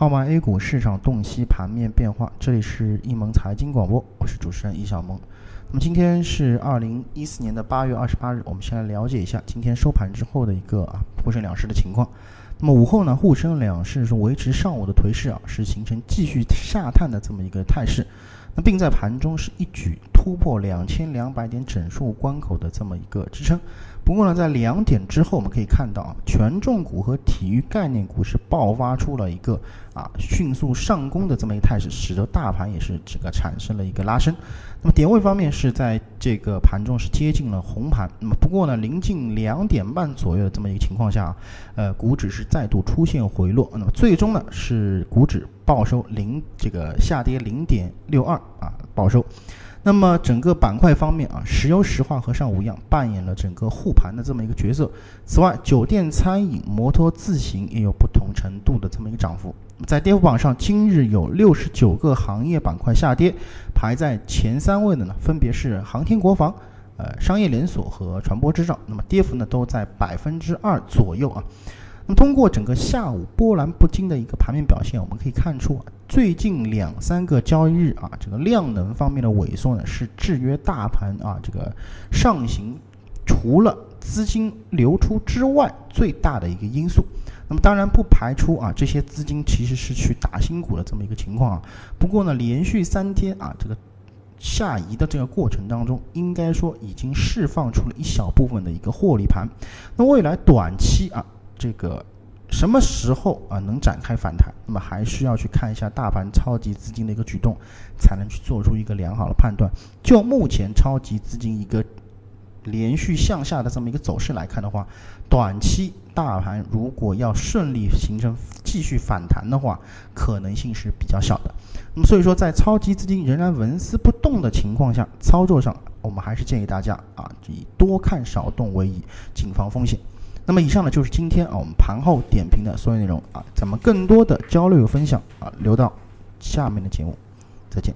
号码 A 股市场洞悉盘面变化，这里是易盟财经广播，我是主持人易小萌。那么今天是二零一四年的八月二十八日，我们先来了解一下今天收盘之后的一个啊沪深两市的情况。那么午后呢，沪深两市是维持上午的颓势啊，是形成继续下探的这么一个态势。那并在盘中是一举突破两千两百点整数关口的这么一个支撑。不过呢，在两点之后，我们可以看到啊，权重股和体育概念股是爆发出了一个啊迅速上攻的这么一个态势，使得大盘也是这个产生了一个拉升。那么点位方面是在这个盘中是接近了红盘。那么不过呢，临近两点半左右的这么一个情况下，呃，股指是再度出现回落。那么最终呢，是股指报收零这个下跌零点六二啊，报收。那么整个板块方面啊，石油石化和上午一样扮演了整个护盘的这么一个角色。此外，酒店、餐饮、摩托、自行也有不程度的这么一个涨幅。在跌幅榜上，今日有六十九个行业板块下跌，排在前三位的呢，分别是航天国防、呃商业连锁和船舶制造。那么跌幅呢都在百分之二左右啊。那么通过整个下午波澜不惊的一个盘面表现，我们可以看出啊。最近两三个交易日啊，这个量能方面的萎缩呢，是制约大盘啊这个上行，除了资金流出之外最大的一个因素。那么当然不排除啊，这些资金其实是去打新股的这么一个情况啊。不过呢，连续三天啊这个下移的这个过程当中，应该说已经释放出了一小部分的一个获利盘。那未来短期啊这个。什么时候啊能展开反弹？那么还需要去看一下大盘超级资金的一个举动，才能去做出一个良好的判断。就目前超级资金一个连续向下的这么一个走势来看的话，短期大盘如果要顺利形成继续反弹的话，可能性是比较小的。那么所以说，在超级资金仍然纹丝不动的情况下，操作上我们还是建议大家啊以多看少动为宜，谨防风险。那么以上呢就是今天啊我们盘后点评的所有内容啊，咱们更多的交流分享啊留到下面的节目，再见。